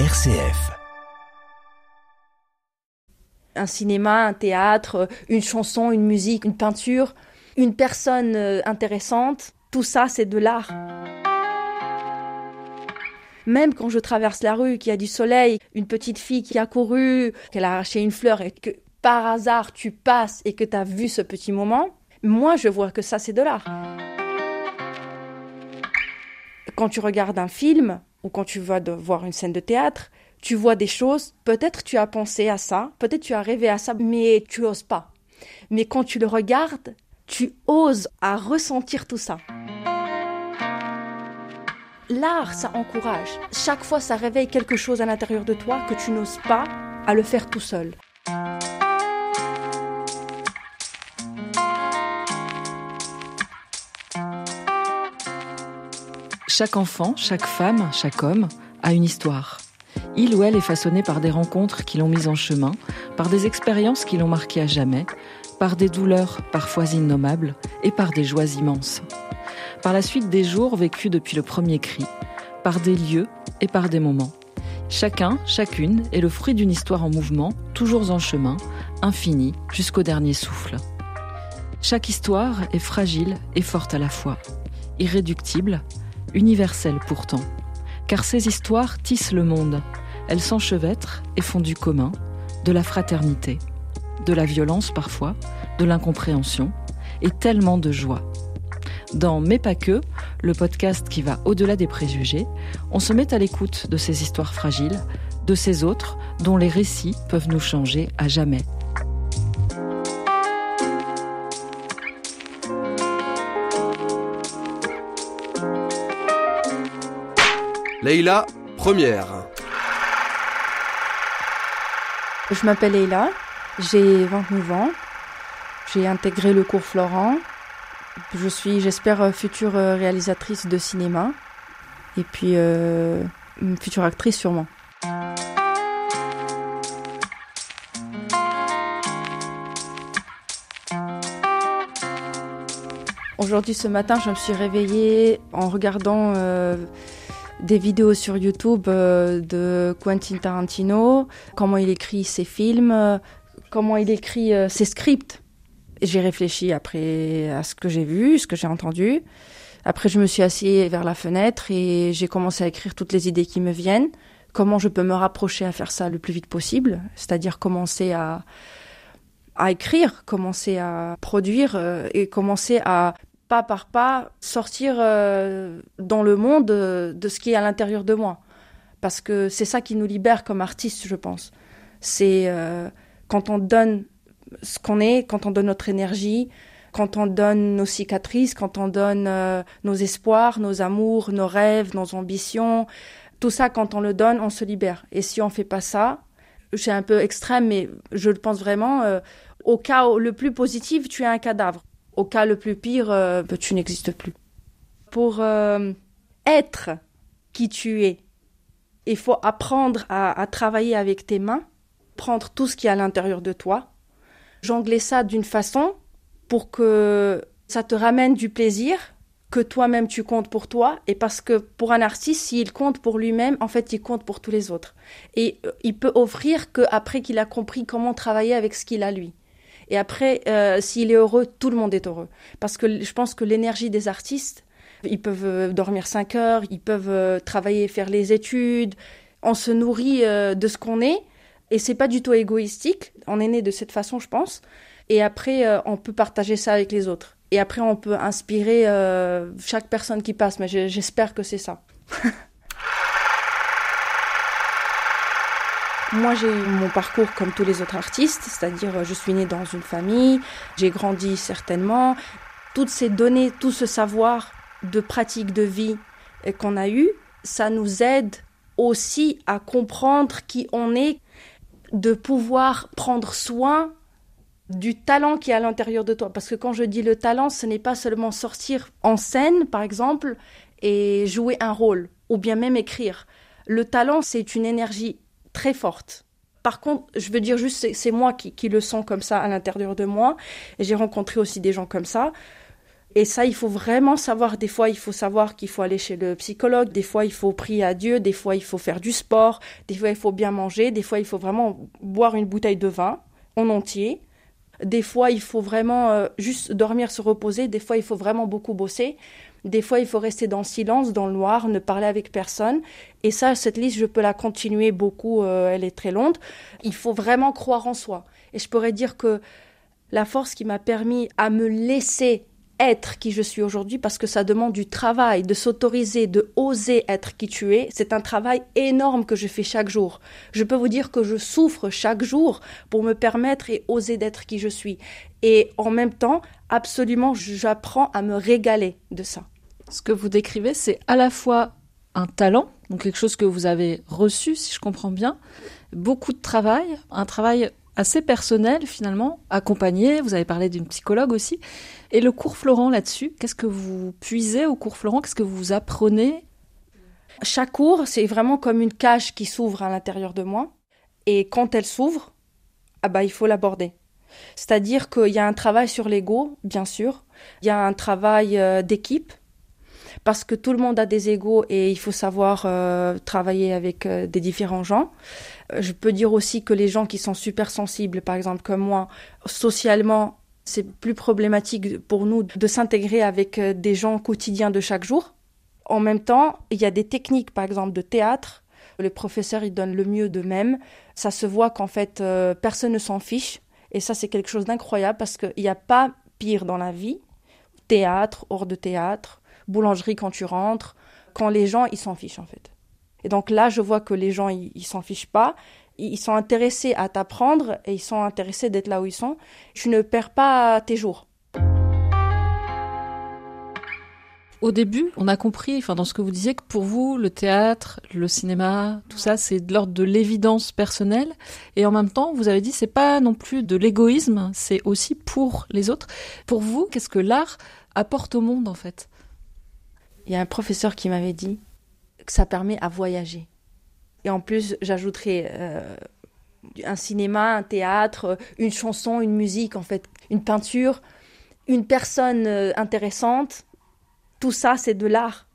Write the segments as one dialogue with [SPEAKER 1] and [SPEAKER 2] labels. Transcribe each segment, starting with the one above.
[SPEAKER 1] RCF.
[SPEAKER 2] Un cinéma, un théâtre, une chanson, une musique, une peinture, une personne euh, intéressante, tout ça c'est de l'art. Même quand je traverse la rue, qu'il y a du soleil, une petite fille qui a couru, qu'elle a arraché une fleur et que par hasard tu passes et que tu as vu ce petit moment, moi je vois que ça c'est de l'art. Quand tu regardes un film ou quand tu vas voir une scène de théâtre, tu vois des choses, peut-être tu as pensé à ça, peut-être tu as rêvé à ça, mais tu oses pas. Mais quand tu le regardes, tu oses à ressentir tout ça. L'art, ça encourage. Chaque fois, ça réveille quelque chose à l'intérieur de toi que tu n'oses pas à le faire tout seul.
[SPEAKER 3] Chaque enfant, chaque femme, chaque homme a une histoire. Il ou elle est façonné par des rencontres qui l'ont mis en chemin, par des expériences qui l'ont marqué à jamais, par des douleurs parfois innommables et par des joies immenses par la suite des jours vécus depuis le premier cri, par des lieux et par des moments. Chacun, chacune est le fruit d'une histoire en mouvement, toujours en chemin, infinie jusqu'au dernier souffle. Chaque histoire est fragile et forte à la fois, irréductible, universelle pourtant, car ces histoires tissent le monde, elles s'enchevêtrent et font du commun, de la fraternité, de la violence parfois, de l'incompréhension, et tellement de joie. Dans Mais pas que, le podcast qui va au-delà des préjugés, on se met à l'écoute de ces histoires fragiles, de ces autres dont les récits peuvent nous changer à jamais.
[SPEAKER 4] Leïla, première.
[SPEAKER 2] Je m'appelle Leïla, j'ai 29 ans, j'ai intégré le cours Florent je suis, j'espère, euh, future euh, réalisatrice de cinéma. Et puis, euh, future actrice sûrement. Aujourd'hui, ce matin, je me suis réveillée en regardant des vidéos sur YouTube de Quentin Tarantino, comment il écrit ses films, comment il écrit ses scripts j'ai réfléchi après à ce que j'ai vu, ce que j'ai entendu. Après, je me suis assise vers la fenêtre et j'ai commencé à écrire toutes les idées qui me viennent. Comment je peux me rapprocher à faire ça le plus vite possible, c'est-à-dire commencer à, à écrire, commencer à produire euh, et commencer à pas par pas sortir euh, dans le monde de, de ce qui est à l'intérieur de moi. Parce que c'est ça qui nous libère comme artistes, je pense. C'est euh, quand on donne ce qu'on est, quand on donne notre énergie, quand on donne nos cicatrices, quand on donne euh, nos espoirs, nos amours, nos rêves, nos ambitions, tout ça, quand on le donne, on se libère. Et si on fait pas ça, c'est un peu extrême, mais je le pense vraiment, euh, au cas le plus positif, tu es un cadavre. Au cas le plus pire, euh, tu n'existes plus. Pour être qui tu es, il faut apprendre à, à travailler avec tes mains, prendre tout ce qui est à l'intérieur de toi, jongler ça d'une façon pour que ça te ramène du plaisir, que toi-même tu comptes pour toi, et parce que pour un artiste, s'il compte pour lui-même, en fait, il compte pour tous les autres. Et euh, il peut offrir qu'après qu'il a compris comment travailler avec ce qu'il a lui. Et après, euh, s'il est heureux, tout le monde est heureux. Parce que je pense que l'énergie des artistes, ils peuvent euh, dormir 5 heures, ils peuvent travailler, faire les études, on se nourrit de ce qu'on est, et c'est pas du tout égoïstique. On est né de cette façon, je pense. Et après, euh, on peut partager ça avec les autres. Et après, on peut inspirer euh, chaque personne qui passe. Mais j'espère que c'est ça. Moi, j'ai eu mon parcours comme tous les autres artistes, c'est-à-dire je suis née dans une famille, j'ai grandi certainement. Toutes ces données, tout ce savoir de pratique de vie qu'on a eu, ça nous aide aussi à comprendre qui on est, de pouvoir prendre soin du talent qui est à l'intérieur de toi. Parce que quand je dis le talent, ce n'est pas seulement sortir en scène, par exemple, et jouer un rôle, ou bien même écrire. Le talent, c'est une énergie très forte. Par contre, je veux dire juste, c'est moi qui, le sens comme ça à l'intérieur de moi. J'ai rencontré aussi des gens comme ça. Et ça, il faut vraiment savoir. Des fois, il faut savoir qu'il faut aller chez le psychologue. Des fois, il faut prier à Dieu. Des fois, il faut faire du sport. Des fois, il faut bien manger. Des fois, il faut vraiment boire une bouteille de vin en entier. Des fois, il faut vraiment euh, juste dormir, se reposer. Des fois, il faut vraiment beaucoup bosser. Des fois, il faut rester dans le silence, dans le noir, ne parler avec personne. Et ça, cette liste, je peux la continuer beaucoup. Euh, elle est très longue. Il faut vraiment croire en soi. Et je pourrais dire que la force qui m'a permis à me laisser être qui je suis aujourd'hui parce que ça demande du travail, de s'autoriser, de oser être qui tu es. C'est un travail énorme que je fais chaque jour. Je peux vous dire que je souffre chaque jour pour me permettre et oser d'être qui je suis. Et en même temps, absolument, j'apprends à me régaler de ça.
[SPEAKER 3] Ce que vous décrivez, c'est à la fois un talent, donc quelque chose que vous avez reçu, si je comprends bien, beaucoup de travail, un travail assez personnel finalement, accompagné, vous avez parlé d'une psychologue aussi, et le cours Florent là-dessus, qu'est-ce que vous puisez au cours Florent Qu'est-ce que vous apprenez?
[SPEAKER 2] Chaque cours, c'est vraiment comme une cage qui s'ouvre à l'intérieur de moi. Et quand elle s'ouvre, ah bah, il faut l'aborder. C'est-à-dire qu'il y a un travail sur l'ego, bien sûr. Il y a un travail euh, d'équipe. Parce que tout le monde a des égos et il faut savoir euh, travailler avec euh, des différents gens. Je peux dire aussi que les gens qui sont super sensibles, par exemple comme moi, socialement, c'est plus problématique pour nous de s'intégrer avec euh, des gens quotidiens de chaque jour. En même temps, il y a des techniques, par exemple, de théâtre. Le professeur, il donne le mieux d'eux-mêmes. Ça se voit qu'en fait, euh, personne ne s'en fiche. Et ça, c'est quelque chose d'incroyable parce qu'il n'y a pas pire dans la vie. Théâtre, hors de théâtre, boulangerie quand tu rentres, quand les gens, ils s'en fichent, en fait. Et donc là, je vois que les gens, ils s'en fichent pas ils sont intéressés à t'apprendre et ils sont intéressés d'être là où ils sont. Tu ne perds pas tes jours.
[SPEAKER 3] Au début, on a compris, enfin dans ce que vous disiez, que pour vous, le théâtre, le cinéma, tout ça, c'est de l'ordre de l'évidence personnelle. Et en même temps, vous avez dit, c'est pas non plus de l'égoïsme, c'est aussi pour les autres. Pour vous, qu'est-ce que l'art apporte au monde en fait?
[SPEAKER 2] Il y a un professeur qui m'avait dit que ça permet à voyager. Et en plus, j'ajouterai euh, un cinéma, un théâtre, une chanson, une musique, en fait, une peinture, une personne euh, intéressante. Tout ça, c'est de l'art.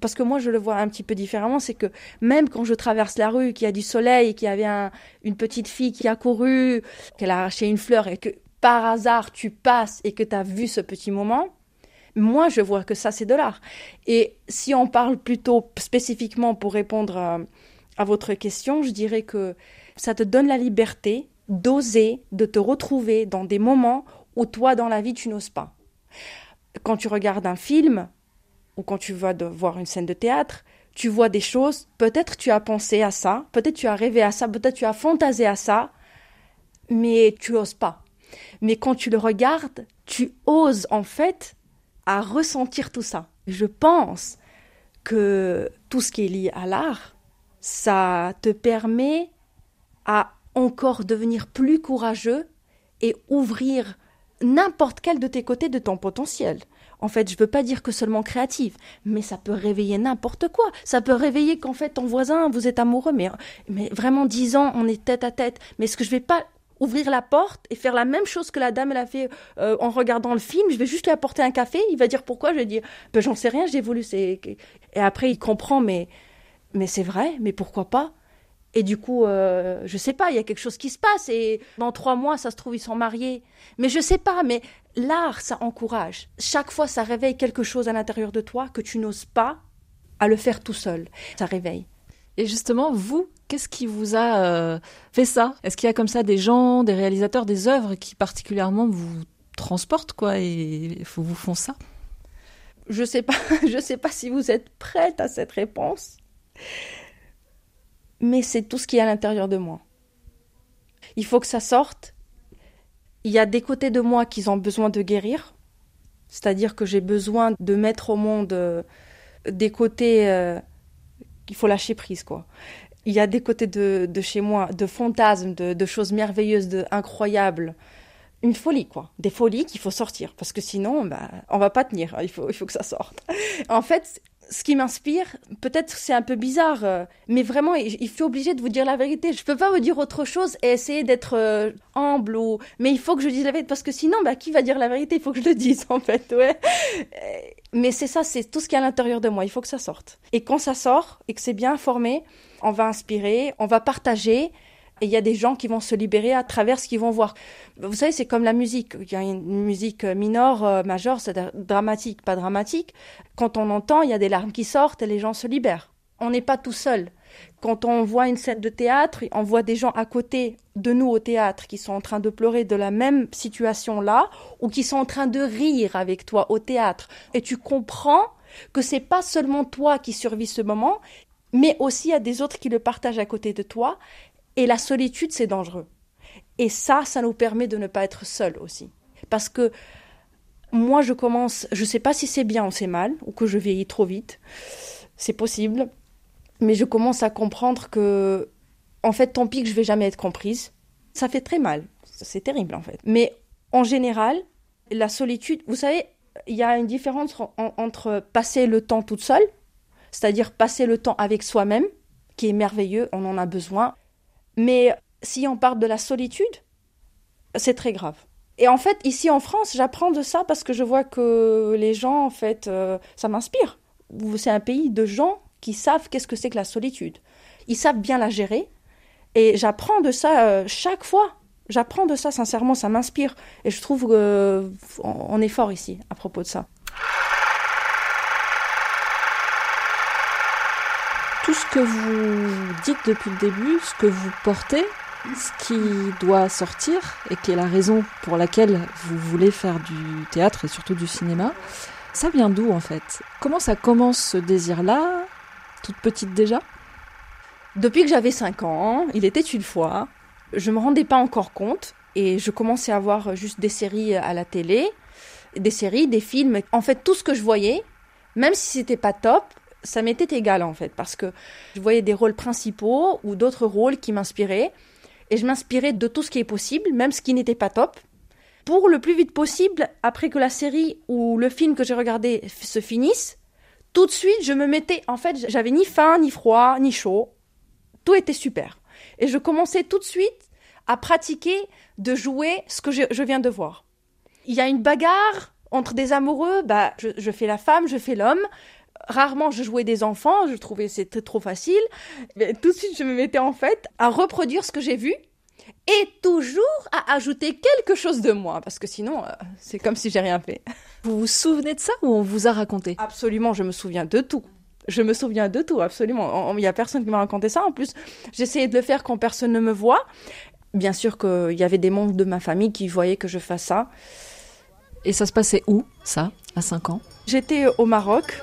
[SPEAKER 2] Parce que moi, je le vois un petit peu différemment, c'est que même quand je traverse la rue, qu'il y a du soleil, qu'il y avait une petite fille qui a couru, qu'elle a arraché une fleur et que par hasard tu passes et que tu as vu ce petit moment, moi, je vois que ça, c'est de l'art. Et si on parle plutôt spécifiquement pour répondre à, votre question, je dirais que ça te donne la liberté d'oser, de te retrouver dans des moments où toi, dans la vie, tu n'oses pas. Quand tu regardes un film ou quand tu vas voir une scène de théâtre, tu vois des choses, peut-être tu as pensé à ça, peut-être tu as rêvé à ça, peut-être tu as fantasé à ça, mais tu n'oses pas. Mais quand tu le regardes, tu oses en fait à ressentir tout ça. Je pense que tout ce qui est lié à l'art, ça te permet à encore devenir plus courageux et ouvrir n'importe quel de tes côtés de ton potentiel. En fait, je ne veux pas dire que seulement créative, mais ça peut réveiller n'importe quoi. Ça peut réveiller qu'en fait ton voisin, vous êtes amoureux, mais, mais vraiment dix ans, on est tête à tête. Mais est-ce que je vais pas ouvrir la porte et faire la même chose que la dame elle a fait euh, en regardant le film Je vais juste lui apporter un café. Il va dire pourquoi Je vais dire, ben, j'en sais rien, j'ai voulu. Et après il comprend, mais mais c'est vrai, mais pourquoi pas? Et du coup, euh, je sais pas, il y a quelque chose qui se passe et dans trois mois, ça se trouve, ils sont mariés. Mais je sais pas, mais l'art, ça encourage. Chaque fois, ça réveille quelque chose à l'intérieur de toi que tu n'oses pas à le faire tout seul. Ça réveille.
[SPEAKER 3] Et justement, vous, qu'est-ce qui vous a euh, fait ça? Est-ce qu'il y a comme ça des gens, des réalisateurs, des œuvres qui particulièrement vous transportent, quoi, et vous font ça?
[SPEAKER 2] Je sais pas, je sais pas si vous êtes prête à cette réponse mais c'est tout ce qui est à l'intérieur de moi. Il faut que ça sorte. Il y a des côtés de moi qui ont besoin de guérir, c'est-à-dire que j'ai besoin de mettre au monde euh, des côtés euh, qu'il faut lâcher prise, quoi. Il y a des côtés de, chez moi, de fantasmes, de, choses merveilleuses, de incroyables, une folie, quoi. Des folies qu'il faut sortir, parce que sinon, bah, on va pas tenir. Il faut, il faut que ça sorte. En fait, ce qui m'inspire, peut-être c'est un peu bizarre, euh, mais vraiment, il faut obligé de vous dire la vérité. Je peux pas vous dire autre chose et essayer d'être euh, humble ou, mais il faut que je dise la vérité parce que sinon, bah, qui va dire la vérité? Il faut que je le dise en fait, ouais. Euh, mais c'est ça, c'est tout ce qui est à l'intérieur de moi. Il faut que ça sorte. Et quand ça sort et que c'est bien formé, on va inspirer, on va partager et il y a des gens qui vont se libérer à travers ce qu'ils vont voir. Vous savez, c'est comme la musique. Il y a une musique mineure, euh, majeure, c'est dramatique, pas dramatique. Quand on entend, il y a des larmes qui sortent et les gens se libèrent. On n'est pas tout seul. Quand on voit une scène de théâtre, on voit des gens à côté de nous au théâtre qui sont en train de pleurer de la même situation là, ou qui sont en train de rire avec toi au théâtre. Et tu comprends que c'est pas seulement toi qui survis ce moment, mais aussi a des autres qui le partagent à côté de toi et la solitude, c'est dangereux. Et ça, ça nous permet de ne pas être seul aussi. Parce que moi, je commence, je ne sais pas si c'est bien ou c'est mal, ou que je vieillis trop vite. C'est possible. Mais je commence à comprendre que, en fait, tant pis que je vais jamais être comprise. Ça fait très mal. C'est terrible, en fait. Mais en général, la solitude, vous savez, il y a une différence entre passer le temps toute seule, c'est-à-dire passer le temps avec soi-même, qui est merveilleux, on en a besoin, mais si on parle de la solitude, c'est très grave. Et en fait, ici en France, j'apprends de ça parce que je vois que les gens, en fait, euh, ça m'inspire. C'est un pays de gens qui savent qu'est-ce que c'est que la solitude. Ils savent bien la gérer. Et j'apprends de ça euh, chaque fois. J'apprends de ça, sincèrement, ça m'inspire. Et je trouve qu'on euh, est fort ici à propos de ça.
[SPEAKER 3] tout ce que vous dites depuis le début, ce que vous portez, ce qui doit sortir et qui est la raison pour laquelle vous voulez faire du théâtre et surtout du cinéma, ça vient d'où en fait? Comment ça commence ce désir-là Toute petite déjà?
[SPEAKER 2] Depuis que j'avais 5 ans, il était une fois, je me rendais pas encore compte et je commençais à voir juste des séries à la télé, des séries, des films, en fait tout ce que je voyais, même si c'était pas top, ça m'était égal en fait, parce que je voyais des rôles principaux ou d'autres rôles qui m'inspiraient, et je m'inspirais de tout ce qui est possible, même ce qui n'était pas top, pour le plus vite possible, après que la série ou le film que j'ai regardé se finisse, tout de suite je me mettais, en fait, j'avais ni faim, ni froid, ni chaud, tout était super. Et je commençais tout de suite à pratiquer de jouer ce que je, viens de voir. Il y a une bagarre entre des amoureux, bah, je fais la femme, je fais l'homme, rarement je jouais des enfants, je trouvais c'était trop facile. Mais tout de suite, je me mettais en fait à reproduire ce que j'ai vu et toujours à ajouter quelque chose de moi parce que sinon euh, c'est comme si j'ai rien fait.
[SPEAKER 3] Vous vous souvenez de ça ou on vous a raconté?
[SPEAKER 2] Absolument, je me souviens de tout. Je me souviens de tout, absolument. Il n'y a personne qui m'a raconté ça. En plus, j'essayais de le faire quand personne ne me voit. Bien sûr qu'il y avait des membres de ma famille qui voyaient que je fasse ça.
[SPEAKER 3] Et ça se passait où, ça, à 5 ans?
[SPEAKER 2] J'étais au Maroc.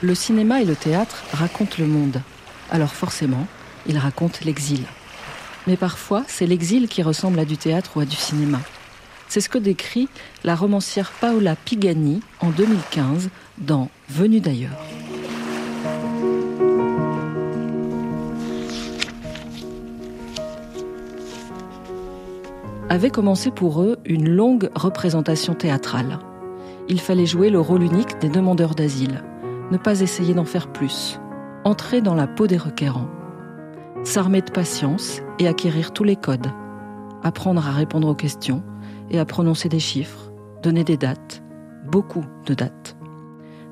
[SPEAKER 3] Le cinéma et le théâtre racontent le monde. Alors forcément, ils racontent l'exil. Mais parfois, c'est l'exil qui ressemble à du théâtre ou à du cinéma. C'est ce que décrit la romancière Paola Pigani en 2015 dans Venu d'ailleurs. Avait commencé pour eux une longue représentation théâtrale. Il fallait jouer le rôle unique des demandeurs d'asile ne pas essayer d'en faire plus, entrer dans la peau des requérants, s'armer de patience et acquérir tous les codes, apprendre à répondre aux questions et à prononcer des chiffres, donner des dates, beaucoup de dates.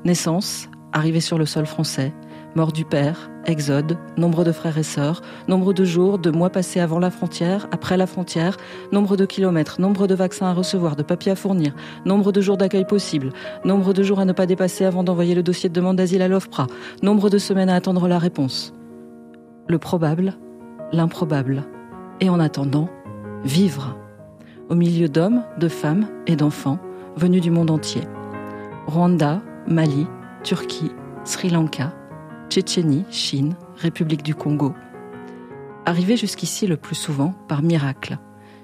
[SPEAKER 3] Naissance, arrivée sur le sol français, mort du père, exode, nombre de frères et sœurs, nombre de jours, de mois passés avant la frontière, après la frontière, nombre de kilomètres, nombre de vaccins à recevoir, de papiers à fournir, nombre de jours d'accueil possible, nombre de jours à ne pas dépasser avant d'envoyer le dossier de demande d'asile à l'OFPRA, nombre de semaines à attendre la réponse. Le probable, l'improbable. Et en attendant, vivre. Au milieu d'hommes, de femmes et d'enfants, venus du monde entier. Rwanda, Mali, Turquie, Sri Lanka, Tchétchénie, Chine, République du Congo. Arrivés jusqu'ici le plus souvent par miracle,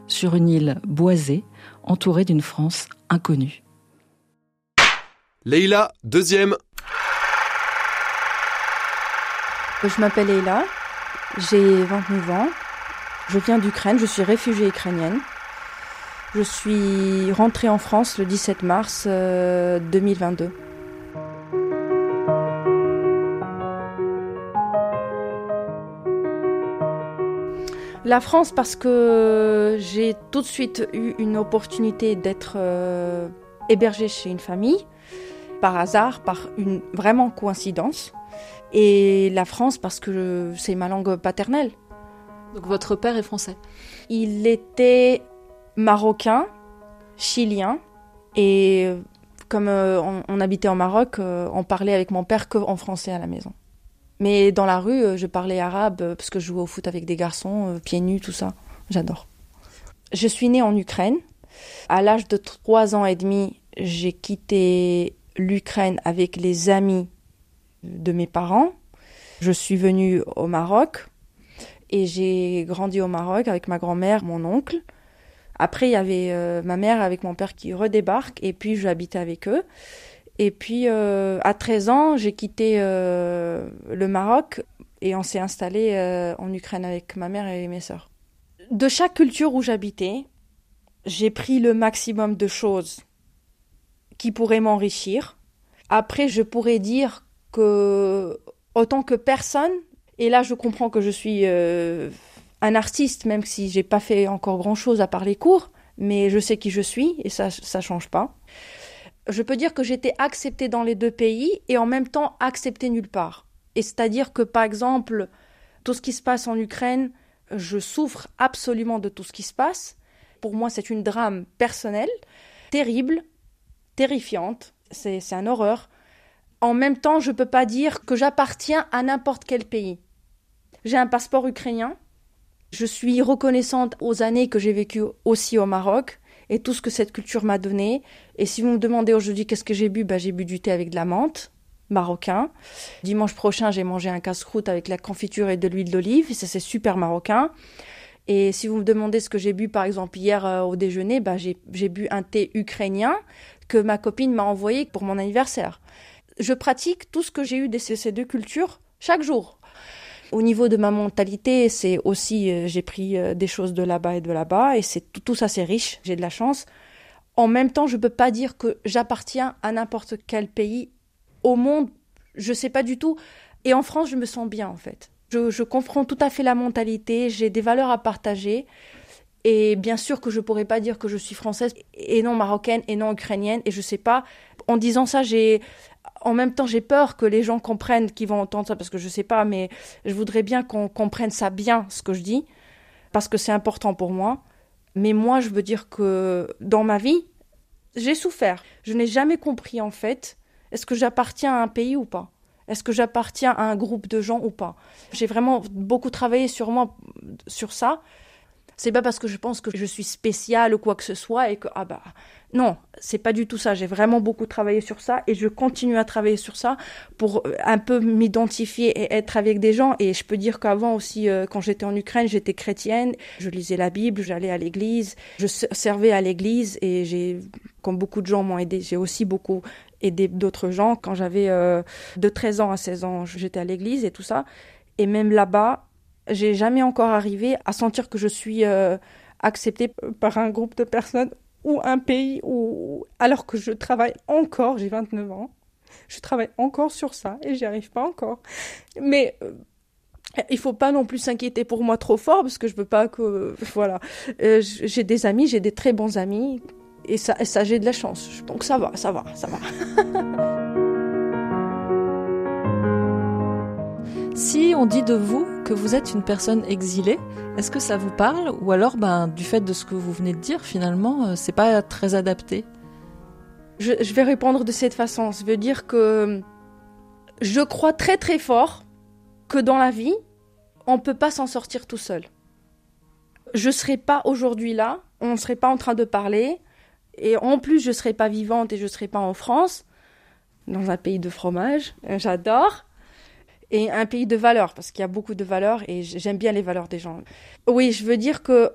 [SPEAKER 3] sur une île boisée, entourée d'une France inconnue.
[SPEAKER 4] Leïla, deuxième.
[SPEAKER 2] Je m'appelle Leïla, j'ai 29 ans, je viens d'Ukraine, je suis réfugiée ukrainienne. Je suis rentrée en France le 17 mars 2022. La France parce que j'ai tout de suite eu une opportunité d'être euh, hébergée chez une famille, par hasard, par une vraiment coïncidence. Et la France parce que c'est ma langue paternelle.
[SPEAKER 1] Donc votre père est français
[SPEAKER 2] Il était marocain, chilien, et comme euh, on, habitait au Maroc, euh, on parlait avec mon père que en français à la maison. Mais dans la rue, euh, je parlais arabe parce que je jouais au foot avec des garçons, pieds nus, tout ça. J'adore. Je suis née en Ukraine. À l'âge de trois ans et demi, j'ai quitté l'Ukraine avec les amis de mes parents. Je suis venue au Maroc et j'ai grandi au Maroc avec ma grand-mère, mon oncle. Après, il y avait euh, ma mère avec mon père qui redébarquent et puis j'habitais avec eux. Et puis, euh, à 13 ans, j'ai quitté euh, le Maroc et on s'est installé en Ukraine avec ma mère et mes sœurs. De chaque culture où j'habitais, j'ai pris le maximum de choses qui pourraient m'enrichir. Après, je pourrais dire que, autant que personne, et là je comprends que je suis un artiste, même si j'ai pas fait encore grand chose à part les cours, mais je sais qui je suis et ça, ça change pas. Je peux dire que j'étais acceptée dans les deux pays et en même temps acceptée nulle part. Et c'est-à-dire que, par exemple, tout ce qui se passe en Ukraine, je souffre absolument de tout ce qui se passe. Pour moi, c'est une drame personnelle, terrible, terrifiante, c'est un horreur. En même temps, je ne peux pas dire que j'appartiens à n'importe quel pays. J'ai un passeport ukrainien, je suis reconnaissante aux années que j'ai vécues aussi au Maroc et tout ce que cette culture m'a donné. Et si vous me demandez aujourd'hui qu'est-ce que j'ai bu, bah, j'ai bu du thé avec de la menthe marocain. Dimanche prochain, j'ai mangé un casse-croûte avec la confiture et de l'huile d'olive, ça c'est super marocain. Et si vous me demandez ce que j'ai bu par exemple hier euh, au déjeuner, bah, j'ai bu un thé ukrainien que ma copine m'a envoyé pour mon anniversaire. Je pratique tout ce que j'ai eu de ces deux cultures chaque jour. Au niveau de ma mentalité, c'est aussi, euh, j'ai pris euh, des choses de là-bas et de là-bas, et c'est tout, ça, c'est riche. J'ai de la chance. En même temps, je ne peux pas dire que j'appartiens à n'importe quel pays au monde. Je sais pas du tout. Et en France, je me sens bien en fait. Je, je comprends tout à fait la mentalité. J'ai des valeurs à partager. Et bien sûr que je pourrais pas dire que je suis française et non marocaine et non ukrainienne. Et je sais pas. En disant ça, j'ai en même temps, j'ai peur que les gens comprennent, qu'ils vont entendre ça, parce que je sais pas, mais je voudrais bien qu'on comprenne ça bien, ce que je dis, parce que c'est important pour moi. Mais moi, je veux dire que dans ma vie, j'ai souffert. Je n'ai jamais compris, en fait, est-ce que j'appartiens à un pays ou pas? Est-ce que j'appartiens à un groupe de gens ou pas? J'ai vraiment beaucoup travaillé sur moi, sur ça. C'est pas parce que je pense que je suis spéciale ou quoi que ce soit et que, ah bah, non, c'est pas du tout ça. J'ai vraiment beaucoup travaillé sur ça et je continue à travailler sur ça pour euh, un peu m'identifier et être avec des gens. Et je peux dire qu'avant aussi, euh, quand j'étais en Ukraine, j'étais chrétienne. Je lisais la Bible, j'allais à l'église, je servais à l'église et j'ai, comme beaucoup de gens m'ont aidé, j'ai aussi beaucoup aidé d'autres gens. Quand j'avais euh, de 13 ans à 16 ans, j'étais à l'église et tout ça. Et même là-bas, j'ai jamais encore arrivé à sentir que je suis acceptée par un groupe de personnes ou un pays où, alors que je travaille encore, j'ai 29 ans, je travaille encore sur ça et j'y arrive pas encore. Mais euh, il faut pas non plus s'inquiéter pour moi trop fort parce que je veux pas que voilà. Euh, j'ai des amis, j'ai des très bons amis et ça j'ai de la chance. Donc ça va, ça va, ça va.
[SPEAKER 3] si on dit de vous que vous êtes une personne exilée, est-ce que ça vous parle ou alors ben, du fait de ce que vous venez de dire finalement euh, c'est pas très adapté?
[SPEAKER 2] Je, vais répondre de cette façon. Ça veut dire que je crois très très fort que dans la vie on peut pas s'en sortir tout seul. Je serais pas aujourd'hui là, on ne serait pas en train de parler Et en plus, je ne serai pas vivante et je ne serai pas en France, dans un pays de fromage. J'adore. Et un pays de valeurs, parce qu'il y a beaucoup de valeurs et j'aime bien les valeurs des gens. Oui, je veux dire que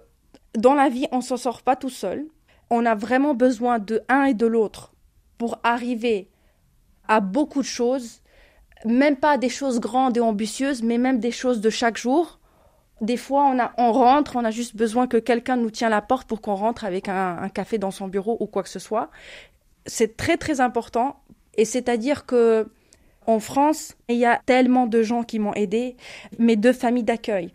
[SPEAKER 2] dans la vie, on ne s'en sort pas tout seul. On a vraiment besoin de un et de l'autre pour arriver à beaucoup de choses, même pas des choses grandes et ambitieuses, mais même des choses de chaque jour. Des fois, on, a, on rentre, on a juste besoin que quelqu'un nous tienne la porte pour qu'on rentre avec un, un café dans son bureau ou quoi que ce soit. C'est très très important. Et c'est-à-dire que en France, il y a tellement de gens qui m'ont aidé, mes deux familles d'accueil,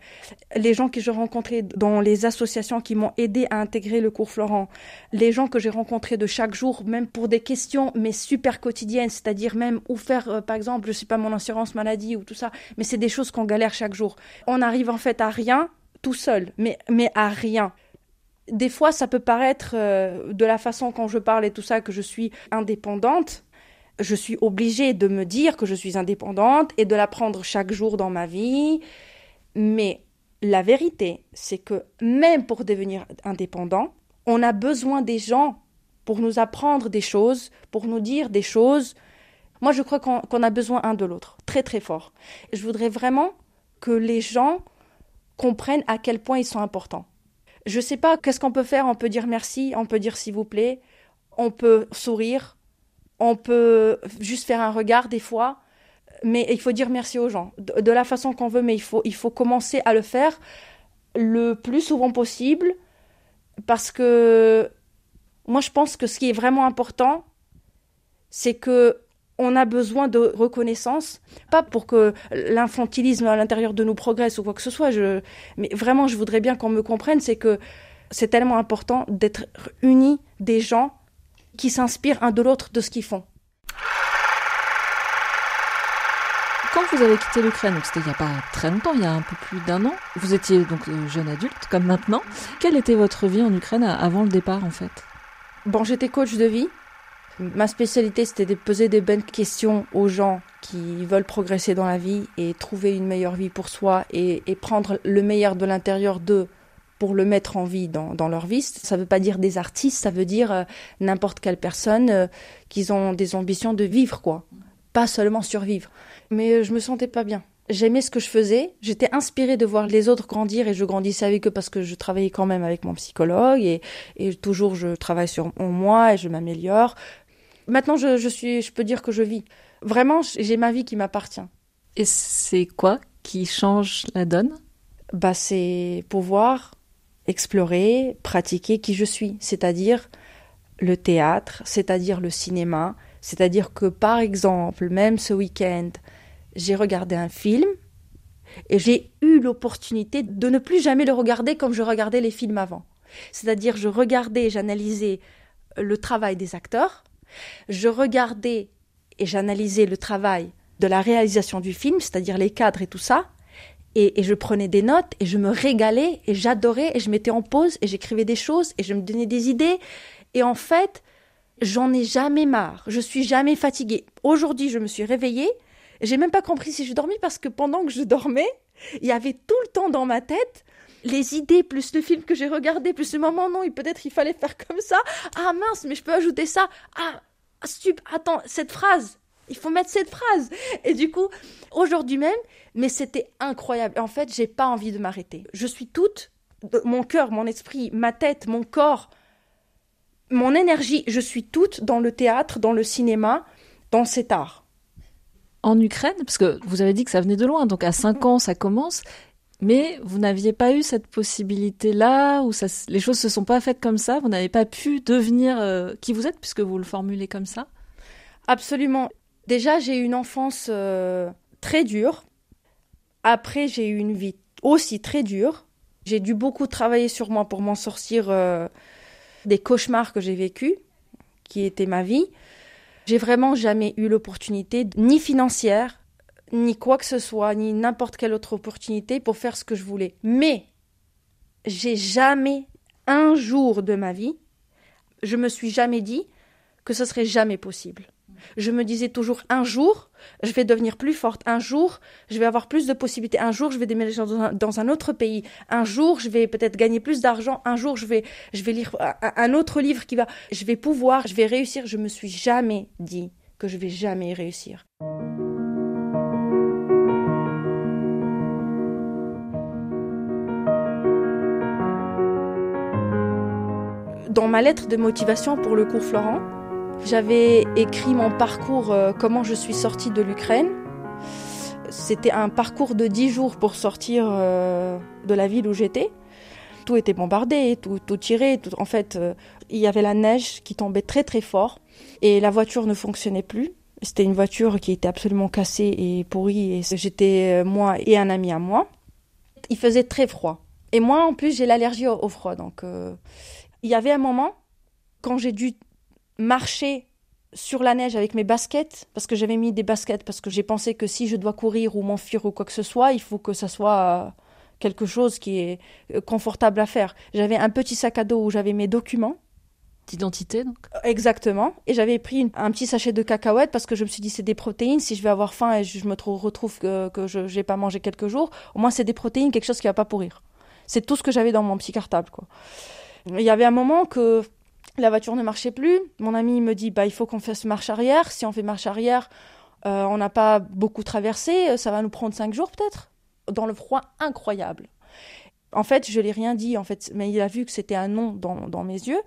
[SPEAKER 2] les gens que j'ai rencontrés dans les associations qui m'ont aidé à intégrer le cours Florent, les gens que j'ai rencontrés de chaque jour, même pour des questions, mais super quotidiennes, c'est-à-dire même où faire, euh, par exemple, je sais pas, mon assurance maladie ou tout ça, mais c'est des choses qu'on galère chaque jour. On arrive en fait à rien tout seul, mais, mais à rien. Des fois, ça peut paraître, euh, de la façon quand je parle et tout ça, que je suis indépendante je suis obligée de me dire que je suis indépendante et de l'apprendre chaque jour dans ma vie. Mais la vérité, c'est que même pour devenir indépendant, on a besoin des gens pour nous apprendre des choses, pour nous dire des choses. Moi, je crois qu'on a besoin un de l'autre, très très fort. Je voudrais vraiment que les gens comprennent à quel point ils sont importants. Je ne sais pas qu'est-ce qu'on peut faire, on peut dire merci, on peut dire s'il vous plaît, on peut sourire, on peut juste faire un regard des fois, mais il faut dire merci aux gens. De, la façon qu'on veut, mais il faut, il faut commencer à le faire le plus souvent possible parce que moi je pense que ce qui est vraiment important, c'est que on a besoin de reconnaissance, pas pour que l'infantilisme à l'intérieur de nous progresse ou quoi que ce soit, mais vraiment je voudrais bien qu'on me comprenne, c'est que c'est tellement important d'être unis des gens qui s'inspirent un de l'autre de ce qu'ils font.
[SPEAKER 3] Quand vous avez quitté l'Ukraine, c'était il n'y a pas très longtemps, il y a un peu plus d'un an, vous étiez donc euh, jeune adulte comme maintenant. Quelle était votre vie en Ukraine avant le départ en fait?
[SPEAKER 2] Bon, j'étais coach de vie. Ma spécialité, c'était de poser des bonnes questions aux gens qui veulent progresser dans la vie et trouver une meilleure vie pour soi et, et prendre le meilleur de l'intérieur d'eux pour le mettre en vie dans, dans leur vie. Ça ne veut pas dire des artistes, ça veut dire euh, n'importe quelle personne euh, qui ont des ambitions de vivre, quoi. Pas seulement survivre. Mais euh, je me sentais pas bien. J'aimais ce que je faisais, j'étais inspirée de voir les autres grandir et je grandissais avec eux parce que je travaillais quand même avec mon psychologue et, et toujours je travaille sur moi et je m'améliore. Maintenant, je, je, suis, je peux dire que je vis. Vraiment, j'ai ma vie qui m'appartient.
[SPEAKER 3] Et c'est quoi qui change la donne?
[SPEAKER 2] Bah, c'est pouvoir explorer, pratiquer qui je suis, c'est-à-dire le théâtre, c'est-à-dire le cinéma, c'est-à-dire que par exemple, même ce week-end, j'ai regardé un film et j'ai eu l'opportunité de ne plus jamais le regarder comme je regardais les films avant. C'est-à-dire je regardais, j'analysais le travail des acteurs, je regardais et j'analysais le travail de la réalisation du film, c'est-à-dire les cadres et tout ça, et, je prenais des notes et je me régalais et j'adorais et je mettais en pause et j'écrivais des choses et je me donnais des idées. Et en fait, j'en ai jamais marre. Je suis jamais fatiguée. Aujourd'hui, je me suis réveillée. J'ai même pas compris si je dormis parce que pendant que je dormais, il y avait tout le temps dans ma tête les idées plus le film que j'ai regardé plus le moment non, peut-être il fallait faire comme ça. Ah mince, mais je peux ajouter ça. Ah, stup, attends, cette phrase, il faut mettre cette phrase. Et du coup, aujourd'hui même, mais c'était incroyable. En fait, j'ai pas envie de m'arrêter. Je suis toute, mon cœur, mon esprit, ma tête, mon corps, mon énergie, je suis toute dans le théâtre, dans le cinéma, dans cet art.
[SPEAKER 3] En Ukraine, parce que vous avez dit que ça venait de loin, donc à 5 ans ça commence, mais vous n'aviez pas eu cette possibilité-là, où ça, les choses se sont pas faites comme ça, vous n'avez pas pu devenir euh, qui vous êtes, puisque vous le formulez comme ça?
[SPEAKER 2] Absolument. Déjà, j'ai eu une enfance euh, très dure. Après, j'ai eu une vie aussi très dure. J'ai dû beaucoup travailler sur moi pour m'en sortir euh, des cauchemars que j'ai vécus, qui étaient ma vie. J'ai vraiment jamais eu l'opportunité, ni financière, ni quoi que ce soit, ni n'importe quelle autre opportunité pour faire ce que je voulais. Mais j'ai jamais, un jour de ma vie, je me suis jamais dit que ce serait jamais possible. Je me disais toujours un jour, je vais devenir plus forte. Un jour, je vais avoir plus de possibilités. Un jour, je vais déménager dans un, dans un autre pays. Un jour, je vais peut-être gagner plus d'argent. Un jour, je vais, je vais lire un, un autre livre qui va, je vais pouvoir, je vais réussir. Je me suis jamais dit que je vais jamais réussir. Dans ma lettre de motivation pour le cours Florent, j'avais écrit mon parcours, euh, comment je suis sortie de l'Ukraine. C'était un parcours de 10 jours pour sortir euh, de la ville où j'étais. Tout était bombardé, tout, tout tiré. Tout, en fait, euh, il y avait la neige qui tombait très très fort et la voiture ne fonctionnait plus. C'était une voiture qui était absolument cassée et pourrie. Et j'étais euh, moi et un ami à moi. Il faisait très froid. Et moi, en plus, j'ai l'allergie au, au, froid. Donc, euh, il y avait un moment quand j'ai dû marcher sur la neige avec mes baskets, parce que j'avais mis des baskets, parce que j'ai pensé que si je dois courir ou m'enfuir ou quoi que ce soit, il faut que ça soit euh, quelque chose qui est confortable à faire. J'avais un petit sac à dos où j'avais mes documents.
[SPEAKER 1] D'identité, donc
[SPEAKER 2] Exactement. Et j'avais pris une, un petit sachet de cacahuètes parce que je me suis dit c'est des protéines. Si je vais avoir faim et je me retrouve que, que je n'ai pas mangé quelques jours, au moins c'est des protéines, quelque chose qui va pas pourrir. C'est tout ce que j'avais dans mon petit cartable. Quoi. Il y avait un moment que la voiture ne marchait plus. Mon ami me dit bah il faut qu'on fasse marche arrière. Si on fait marche arrière, euh, on n'a pas beaucoup traversé. Ça va nous prendre cinq jours peut-être. Dans le froid incroyable. En fait, je l'ai rien dit, en fait, mais il a vu que c'était un non dans, mes yeux.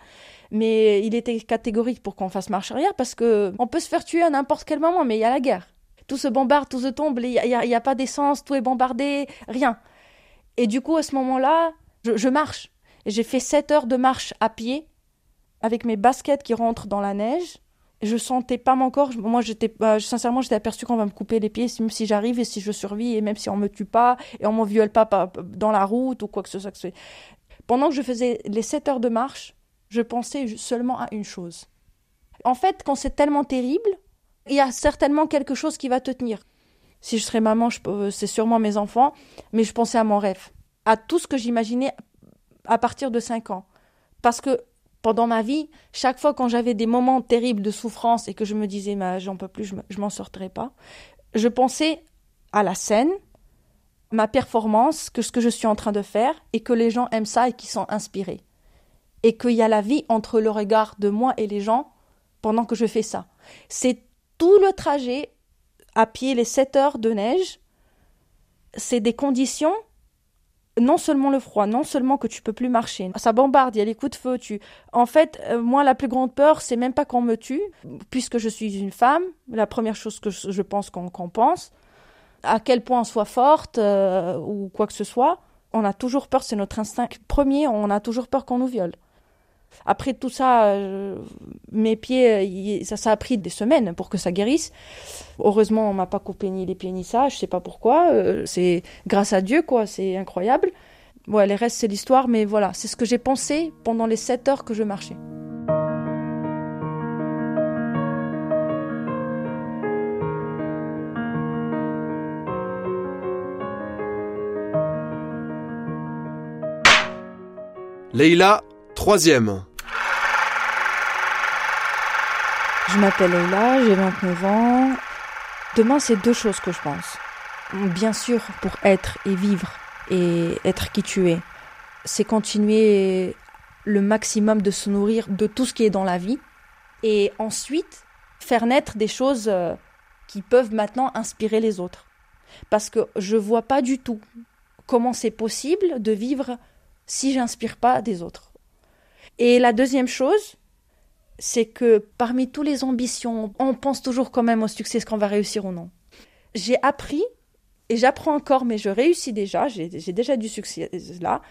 [SPEAKER 2] Mais il était catégorique pour qu'on fasse marche arrière parce que on peut se faire tuer à n'importe quel moment, mais il y a la guerre. Tout se bombarde, tout se tombe, il n'y a, a, pas d'essence, tout est bombardé, rien. Et du coup, à ce moment-là, je, je marche. J'ai fait 7 heures de marche à pied avec mes baskets qui rentrent dans la neige. Je sentais pas mon corps. Moi, j'étais, sincèrement, j'étais aperçu qu'on va me couper les pieds, même si j'arrive et si je survis, et même si on me tue pas, et on me viole pas, pas dans la route ou quoi que ce soit. Pendant que je faisais les 7 heures de marche, je pensais seulement à une chose. En fait, quand c'est tellement terrible, il y a certainement quelque chose qui va te tenir. Si je serais maman, c'est sûrement mes enfants, mais je pensais à mon rêve, à tout ce que j'imaginais à partir de 5 ans. Parce que pendant ma vie, chaque fois quand j'avais des moments terribles de souffrance et que je me disais, bah, j'en peux plus, je, m'en sortirai pas, je pensais à la scène, ma performance, que ce que je suis en train de faire, et que les gens aiment ça et qui sont inspirés. Et qu'il y a la vie entre le regard de moi et les gens pendant que je fais ça. C'est tout le trajet à pied, les 7 heures de neige, c'est des conditions non seulement le froid, non seulement que tu peux plus marcher, ça bombarde, il y a les coups de feu. Tu... En fait, euh, moi, la plus grande peur, c'est même pas qu'on me tue, puisque je suis une femme. La première chose que je pense qu'on qu pense, à quel point on soit forte euh, ou quoi que ce soit, on a toujours peur, c'est notre instinct premier, on a toujours peur qu'on nous viole. Après tout ça, euh, mes pieds, ça, ça a pris des semaines pour que ça guérisse. Heureusement, on m'a pas coupé ni les pieds ni ça, je sais pas pourquoi. Euh, c'est grâce à Dieu, quoi, c'est incroyable. Ouais, les restes, c'est l'histoire, mais voilà, c'est ce que j'ai pensé pendant les sept heures que je marchais.
[SPEAKER 4] Leïla, troisième.
[SPEAKER 2] Je m'appelle Leïla, j'ai 29 ans. Demain, c'est deux choses que je pense. Bien sûr, pour être et vivre et être qui tu es, c'est continuer le maximum de se nourrir de tout ce qui est dans la vie. Et ensuite, faire naître des choses qui peuvent maintenant inspirer les autres. Parce que je vois pas du tout comment c'est possible de vivre si j'inspire pas des autres. Et la deuxième chose, c'est que parmi toutes les ambitions, on pense toujours quand même au succès, est-ce qu'on va réussir ou non. J'ai appris, et j'apprends encore, mais je réussis déjà, j'ai déjà du succès là,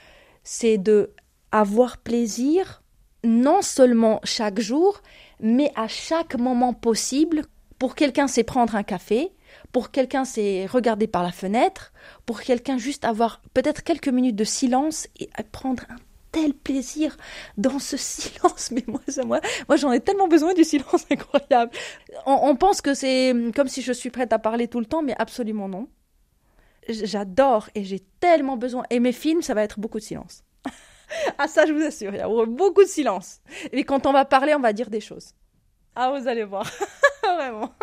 [SPEAKER 2] c'est de avoir plaisir non seulement chaque jour, mais à chaque moment possible. Pour quelqu'un, c'est prendre un café, pour quelqu'un, c'est regarder par la fenêtre, pour quelqu'un, juste avoir peut-être quelques minutes de silence et prendre un tel plaisir dans ce silence. Mais moi, moi, moi j'en ai tellement besoin du silence incroyable. On, pense que c'est comme si je suis prête à parler tout le temps, mais absolument non. J'adore et j'ai tellement besoin. Et mes films, ça va être beaucoup de silence. ah, ça, je vous assure, il y aura beaucoup de silence. Et quand on va parler, on va dire des choses. Ah, vous allez voir. Vraiment.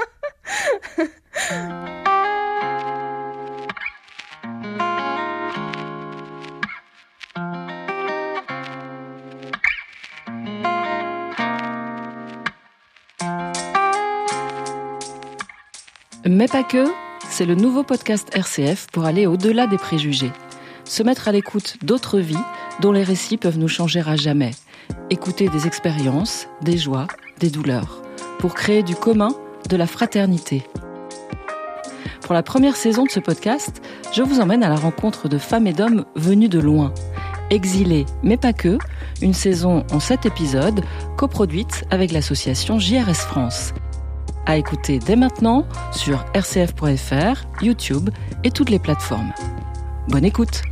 [SPEAKER 3] Mais pas que, c'est le nouveau podcast RCF pour aller au-delà des préjugés. Se mettre à l'écoute d'autres vies dont les récits peuvent nous changer à jamais. Écouter des expériences, des joies, des douleurs. Pour créer du commun, de la fraternité. Pour la première saison de ce podcast, je vous emmène à la rencontre de femmes et d'hommes venus de loin. Exilés, mais pas que, une saison en sept épisodes, coproduite avec l'association JRS France à écouter dès maintenant sur rcf.fr, YouTube et toutes les plateformes. Bonne écoute